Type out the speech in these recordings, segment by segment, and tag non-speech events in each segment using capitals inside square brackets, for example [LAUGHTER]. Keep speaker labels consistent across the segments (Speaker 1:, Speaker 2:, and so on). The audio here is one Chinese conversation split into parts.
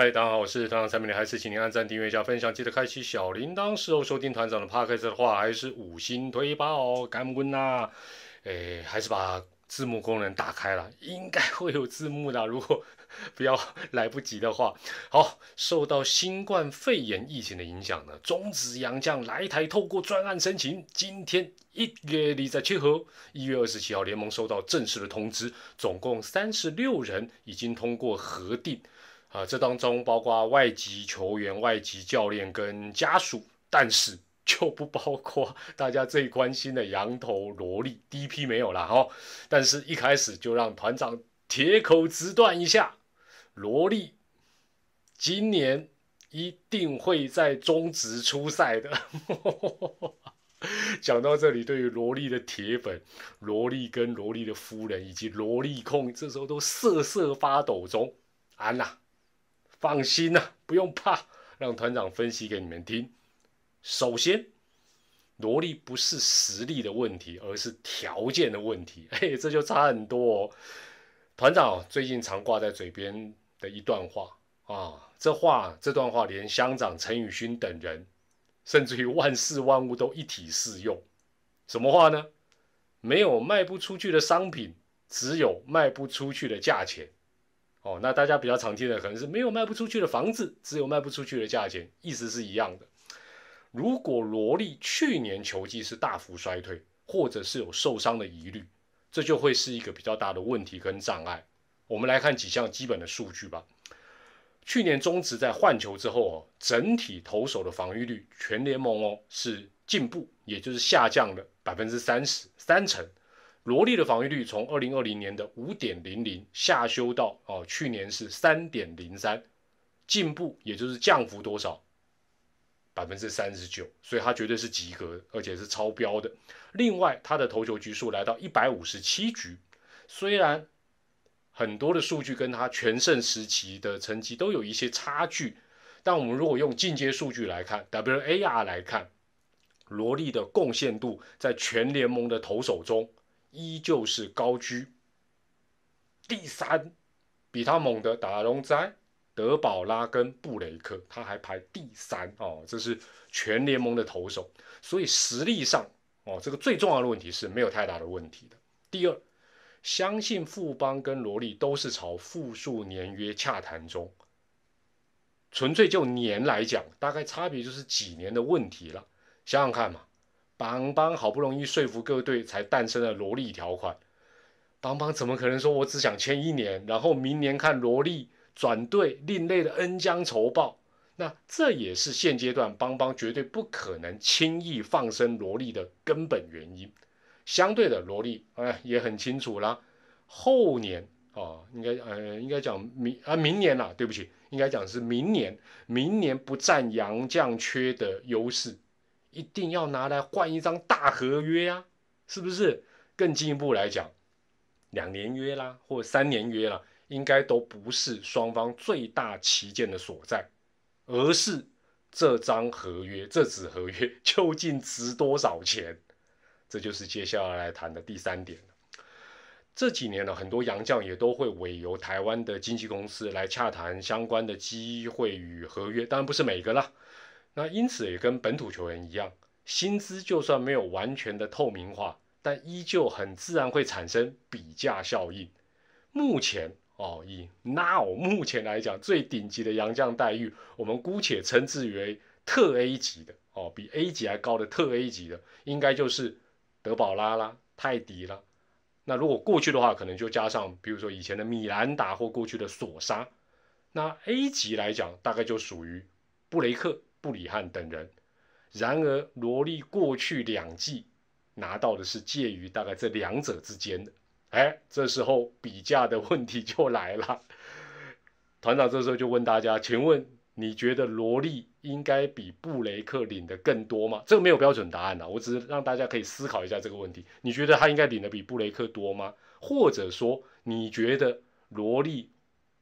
Speaker 1: 嗨，大家好，我是团长三明，还是请您按赞、订阅一下分享，记得开启小铃铛。事后收听团长的 podcast 的话，还是五星推爆哦，感恩呐。诶，还是把字幕功能打开了，应该会有字幕的。如果不要来不及的话，好，受到新冠肺炎疫情的影响呢，中职洋将来台透过专案申请，今天一月里在七号，一月二十七号联盟收到正式的通知，总共三十六人已经通过核定，啊，这当中包括外籍球员、外籍教练跟家属，但是 [LAUGHS] 就不包括大家最关心的羊头萝莉，第一批没有了哈，但是一开始就让团长铁口直断一下。萝莉今年一定会在中职出赛的。[LAUGHS] 讲到这里，对于萝莉的铁粉、萝莉跟萝莉的夫人以及萝莉控，这时候都瑟瑟发抖中。安娜，放心呐，不用怕，让团长分析给你们听。首先，萝莉不是实力的问题，而是条件的问题。[LAUGHS] 嘿，这就差很多哦。团长最近常挂在嘴边。的一段话啊，这话这段话连乡长陈宇勋等人，甚至于万事万物都一体适用。什么话呢？没有卖不出去的商品，只有卖不出去的价钱。哦，那大家比较常听的可能是没有卖不出去的房子，只有卖不出去的价钱，意思是一样的。如果萝莉去年球季是大幅衰退，或者是有受伤的疑虑，这就会是一个比较大的问题跟障碍。我们来看几项基本的数据吧。去年中职在换球之后哦，整体投手的防御率全联盟哦是进步，也就是下降了百分之三十三成。罗莉的防御率从二零二零年的五点零零下修到哦去年是三点零三，进步也就是降幅多少？百分之三十九，所以它绝对是及格，而且是超标的。另外，他的投球局数来到一百五十七局，虽然。很多的数据跟他全盛时期的成绩都有一些差距，但我们如果用进阶数据来看，WAR 来看，罗莉的贡献度在全联盟的投手中依旧是高居第三，比他猛的达隆哉、德保拉跟布雷克，他还排第三哦，这是全联盟的投手，所以实力上哦，这个最重要的问题是没有太大的问题的。第二。相信富邦跟罗莉都是朝复数年约洽谈中，纯粹就年来讲，大概差别就是几年的问题了。想想看嘛，邦邦好不容易说服各队才诞生了萝莉条款，邦邦怎么可能说我只想签一年，然后明年看萝莉转队，另类的恩将仇报？那这也是现阶段邦邦绝对不可能轻易放生萝莉的根本原因。相对的，萝莉哎也很清楚啦。后年啊，应该呃应该讲明啊明年啦，对不起，应该讲是明年。明年不占杨将缺的优势，一定要拿来换一张大合约呀，是不是？更进一步来讲，两年约啦，或三年约啦，应该都不是双方最大旗舰的所在，而是这张合约，这纸合约 [LAUGHS] 究竟值多少钱？这就是接下来来谈的第三点这几年呢，很多洋将也都会委由台湾的经纪公司来洽谈相关的机会与合约，当然不是每个啦。那因此也跟本土球员一样，薪资就算没有完全的透明化，但依旧很自然会产生比价效应。目前哦，以 Now 目前来讲，最顶级的洋将待遇，我们姑且称之为特 A 级的哦，比 A 级还高的特 A 级的，应该就是。德保拉啦，泰迪啦，那如果过去的话，可能就加上，比如说以前的米兰达或过去的索沙。那 A 级来讲，大概就属于布雷克、布里汉等人。然而，罗莉过去两季拿到的是介于大概这两者之间的。哎，这时候比价的问题就来了。团长这时候就问大家，请问？你觉得罗莉应该比布雷克领的更多吗？这个没有标准答案的，我只是让大家可以思考一下这个问题。你觉得他应该领的比布雷克多吗？或者说，你觉得罗莉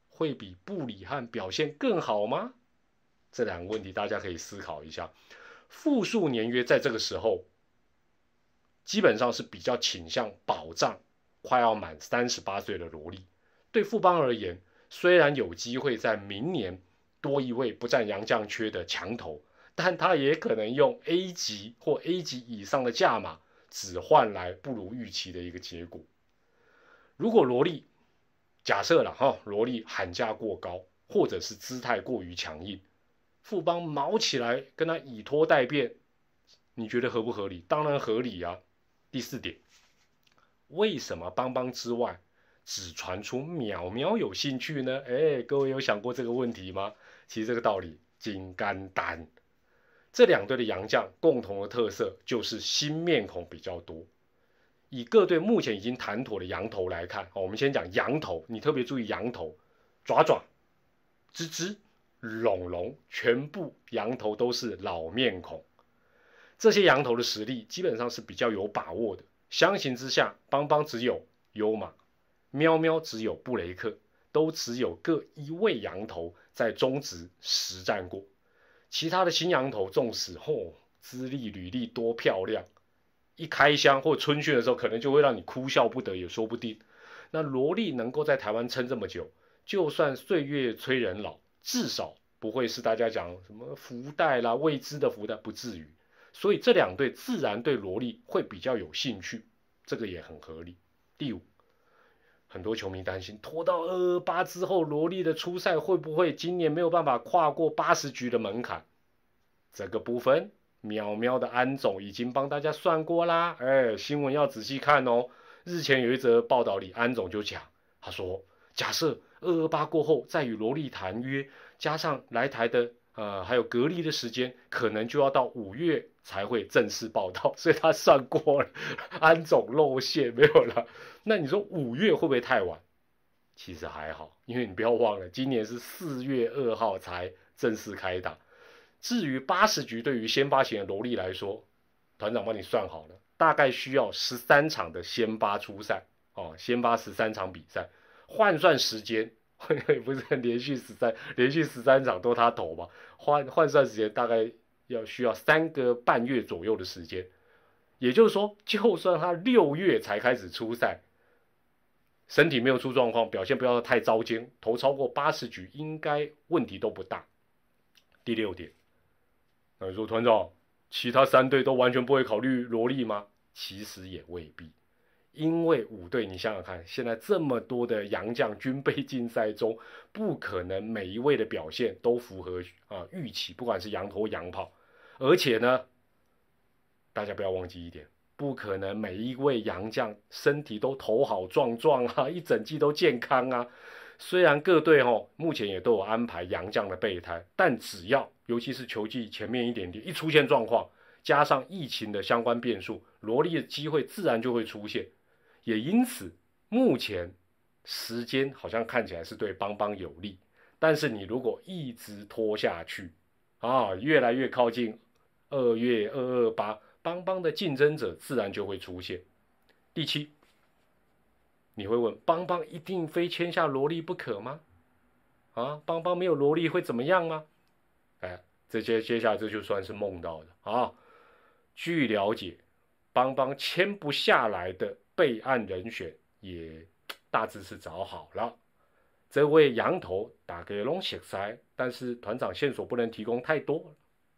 Speaker 1: 会比布里汉表现更好吗？这两个问题大家可以思考一下。复数年约在这个时候，基本上是比较倾向保障快要满三十八岁的萝莉。对富邦而言，虽然有机会在明年。多一位不占洋将缺的强头，但他也可能用 A 级或 A 级以上的价码，只换来不如预期的一个结果。如果萝莉假设了哈，萝莉喊价过高，或者是姿态过于强硬，富邦毛起来跟他以拖代变，你觉得合不合理？当然合理啊。第四点，为什么邦邦之外？只传出淼淼有兴趣呢？哎，各位有想过这个问题吗？其实这个道理金肝胆，这两队的洋将共同的特色就是新面孔比较多。以各队目前已经谈妥的羊头来看，哦，我们先讲羊头，你特别注意羊头，爪爪、吱吱、龙龙，全部羊头都是老面孔。这些羊头的实力基本上是比较有把握的。相形之下，邦邦只有优马。喵喵只有布雷克，都只有各一位羊头在中职实战过，其他的新羊头纵使嚯资历履历多漂亮，一开箱或春训的时候，可能就会让你哭笑不得，也说不定。那罗莉能够在台湾撑这么久，就算岁月催人老，至少不会是大家讲什么福袋啦、未知的福袋，不至于。所以这两队自然对萝莉会比较有兴趣，这个也很合理。第五。很多球迷担心，拖到二二八之后，萝莉的初赛会不会今年没有办法跨过八十局的门槛？这个部分，喵喵的安总已经帮大家算过啦。哎，新闻要仔细看哦。日前有一则报道里，安总就讲，他说，假设二二八过后再与罗莉谈约，加上来台的。呃，还有隔离的时间，可能就要到五月才会正式报道，[LAUGHS] 所以他算过了，安总露馅没有了。[LAUGHS] 那你说五月会不会太晚？其实还好，因为你不要忘了，今年是四月二号才正式开打。至于八十局对于先发型的罗莉来说，团长帮你算好了，大概需要十三场的先发出赛哦，先发十三场比赛，换算时间。[LAUGHS] 不是连续十三连续十三场都他投嘛？换换算时间大概要需要三个半月左右的时间，也就是说，就算他六月才开始出赛，身体没有出状况，表现不要太糟践，投超过八十局应该问题都不大。第六点，那你说团长，其他三队都完全不会考虑萝莉吗？其实也未必。因为五队，你想想看，现在这么多的洋将军备竞赛中，不可能每一位的表现都符合啊预期，不管是羊头羊炮，而且呢，大家不要忘记一点，不可能每一位洋将身体都头好壮壮啊，一整季都健康啊。虽然各队哦目前也都有安排洋将的备胎，但只要尤其是球季前面一点点一出现状况，加上疫情的相关变数，罗莉的机会自然就会出现。也因此，目前时间好像看起来是对邦邦有利，但是你如果一直拖下去，啊，越来越靠近二月二二八，邦邦的竞争者自然就会出现。第七，你会问邦邦一定非签下萝莉不可吗？啊，邦邦没有萝莉会怎么样吗？哎，这接接下来这就算是梦到的啊。据了解，邦邦签不下来的。备案人选也大致是找好了，这位羊头打给龙血塞，但是团长线索不能提供太多，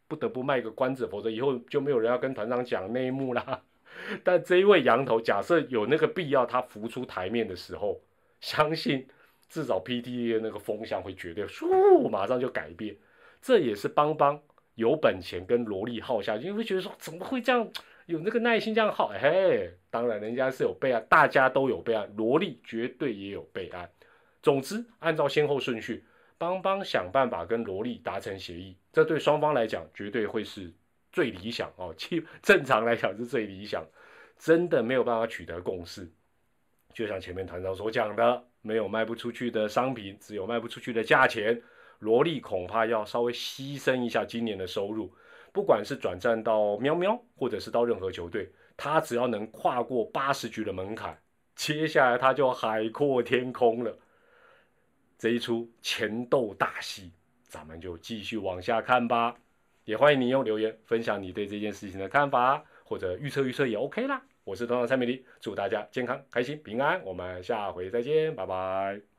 Speaker 1: 不得不卖个关子，否则以后就没有人要跟团长讲内幕啦。[LAUGHS] 但这一位羊头，假设有那个必要，他浮出台面的时候，相信至少 PTA 那个风向会绝对咻马上就改变。这也是邦邦有本钱跟萝莉耗下去，因为觉得说怎么会这样？有那个耐心这样耗，嘿，当然人家是有备案，大家都有备案，萝莉绝对也有备案。总之，按照先后顺序，邦邦想办法跟萝莉达成协议，这对双方来讲绝对会是最理想哦。其 [LAUGHS] 正常来讲是最理想，真的没有办法取得共识，就像前面团长所讲的，没有卖不出去的商品，只有卖不出去的价钱。萝莉恐怕要稍微牺牲一下今年的收入。不管是转战到喵喵，或者是到任何球队，他只要能跨过八十局的门槛，接下来他就海阔天空了。这一出前斗大戏，咱们就继续往下看吧。也欢迎你用留言分享你对这件事情的看法，或者预测预测也 OK 啦。我是团长蔡美丽，祝大家健康、开心、平安。我们下回再见，拜拜。